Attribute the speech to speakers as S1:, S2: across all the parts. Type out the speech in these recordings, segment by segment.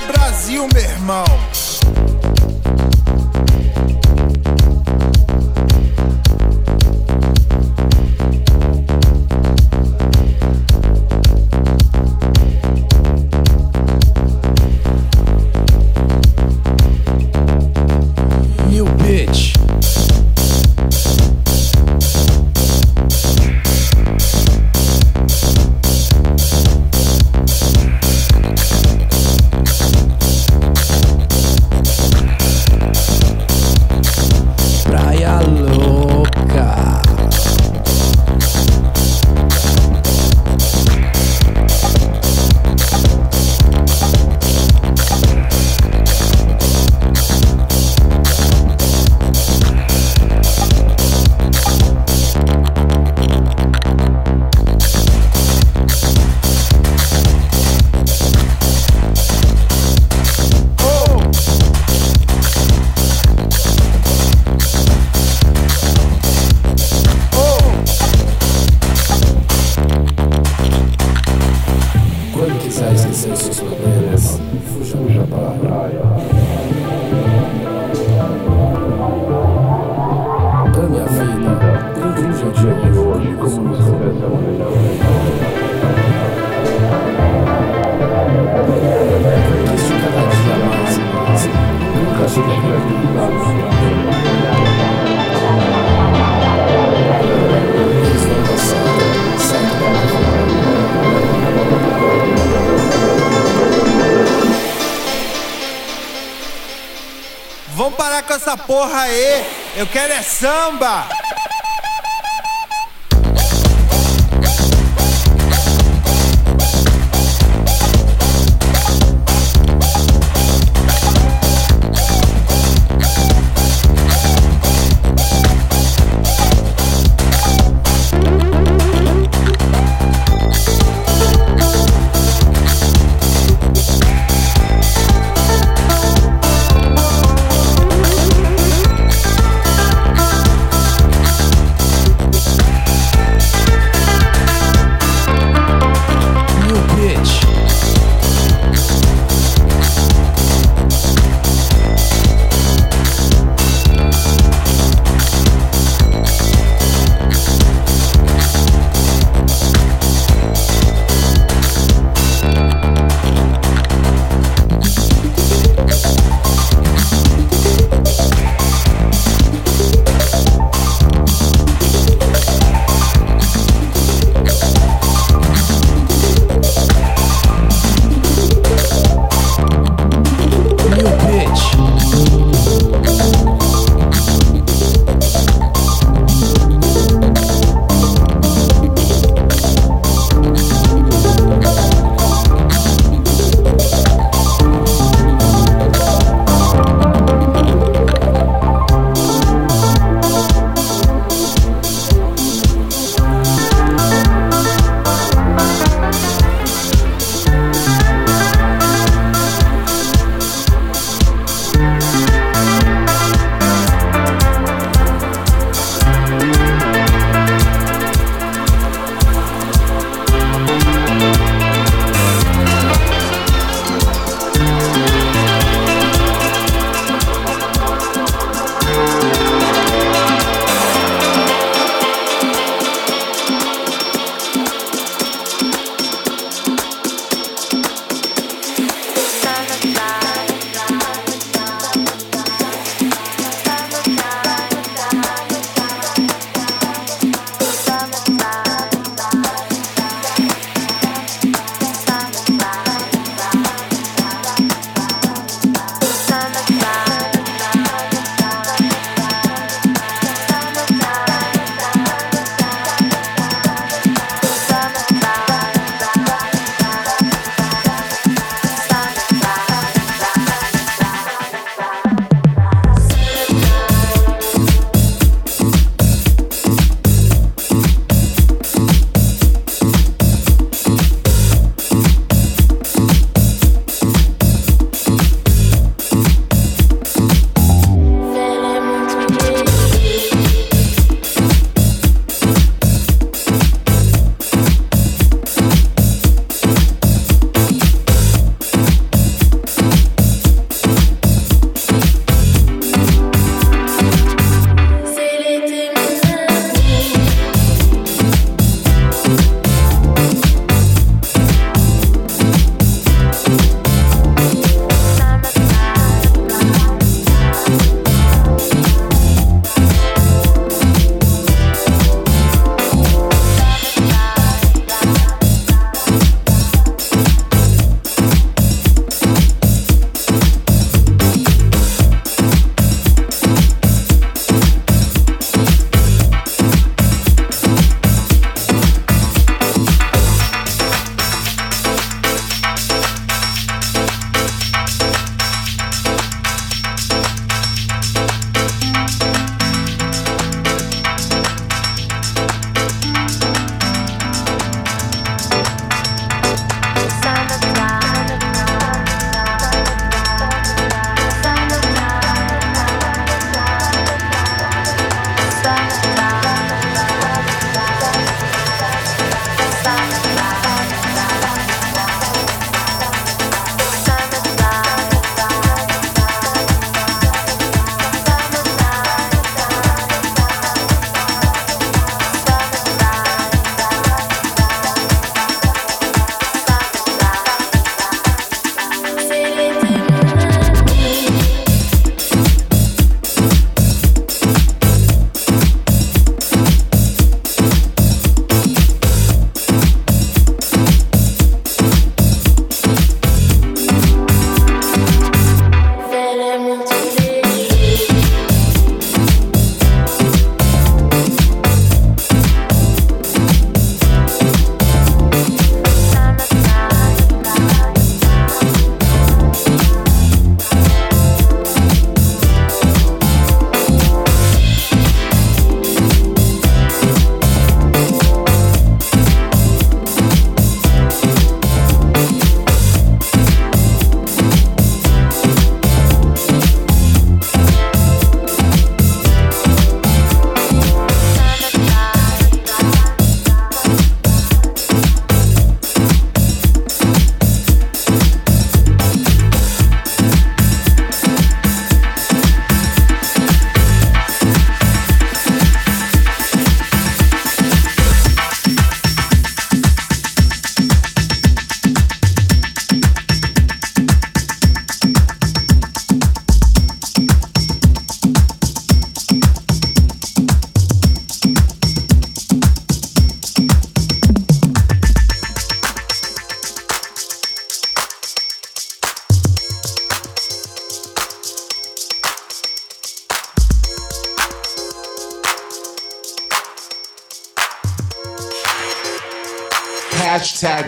S1: porra Eu quero é samba.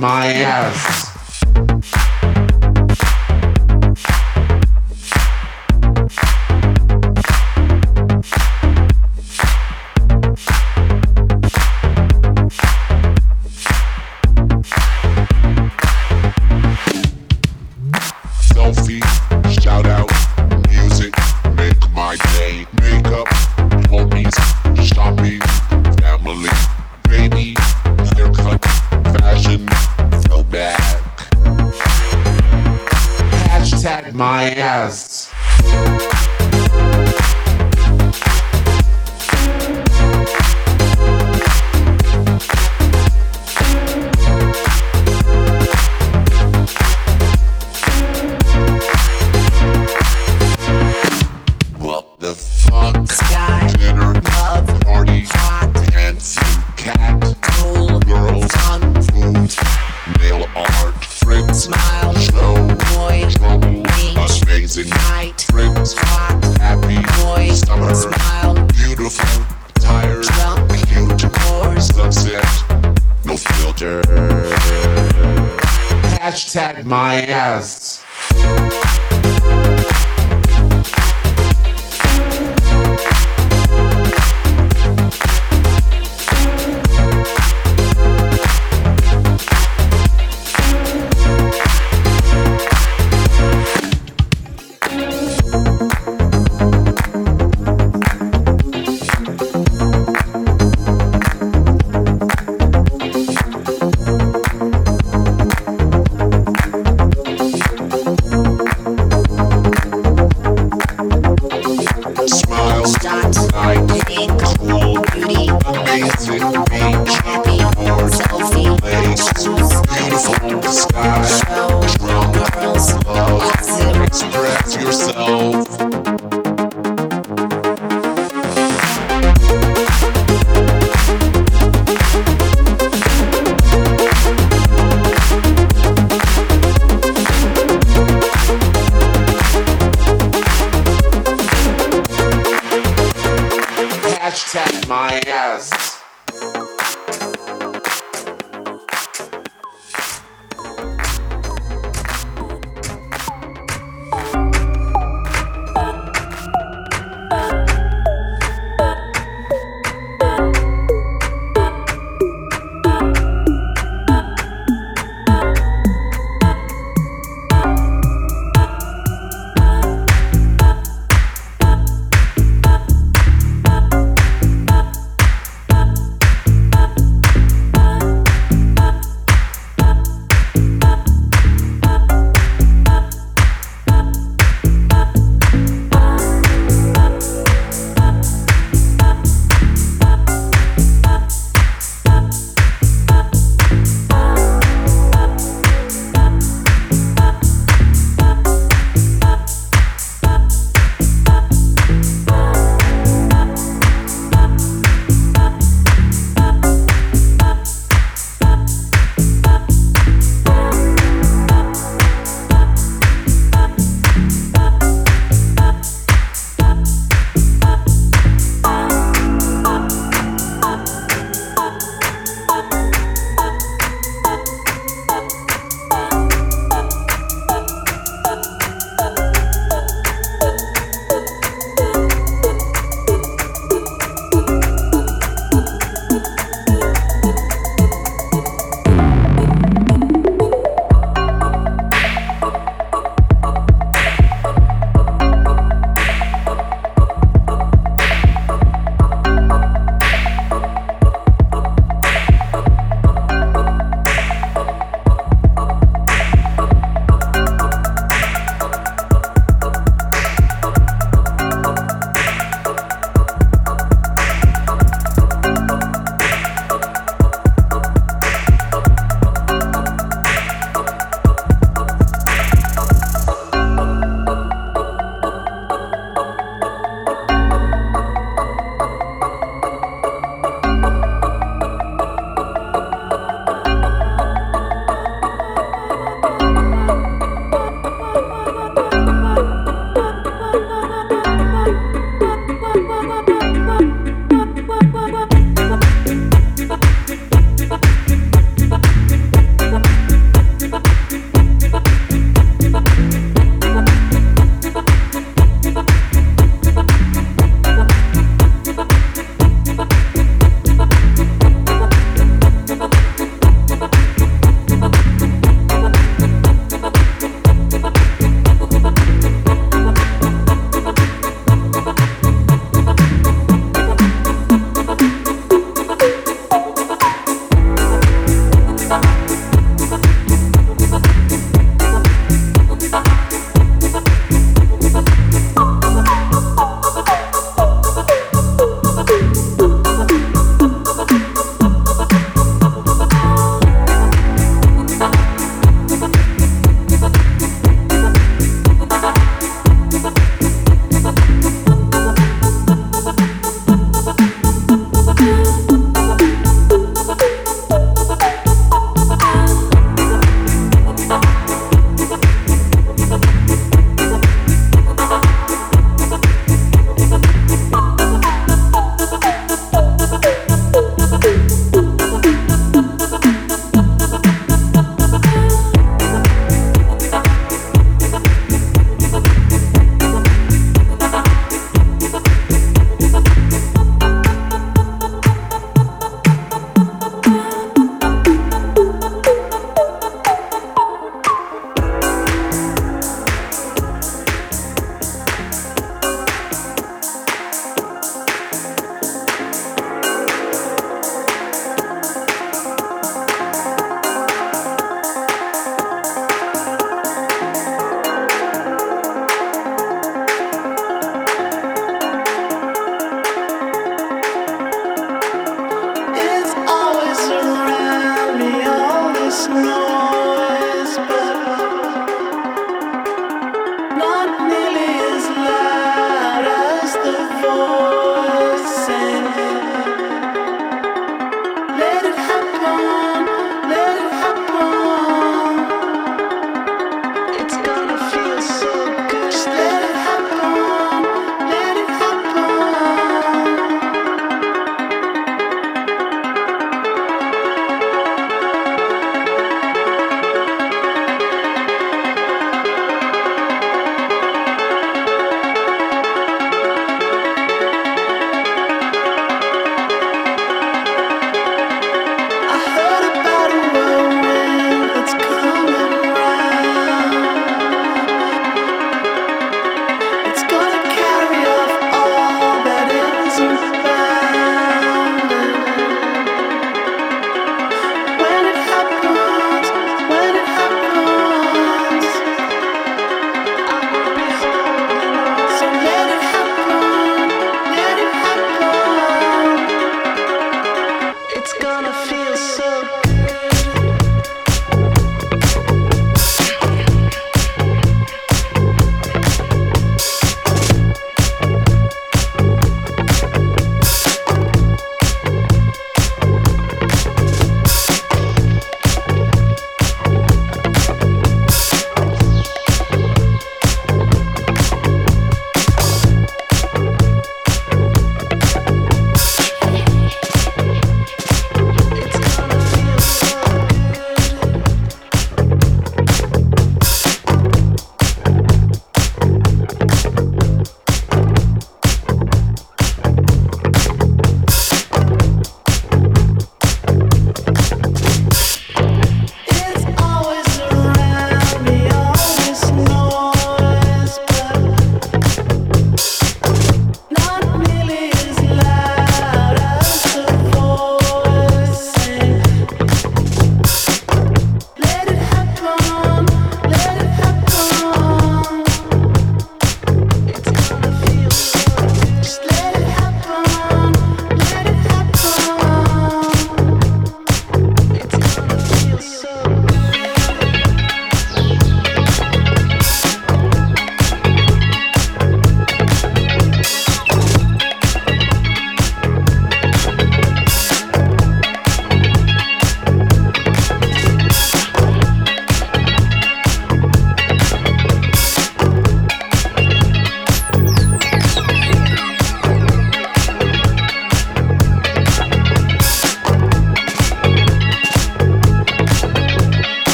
S2: 妈耶！Hashtag my ass.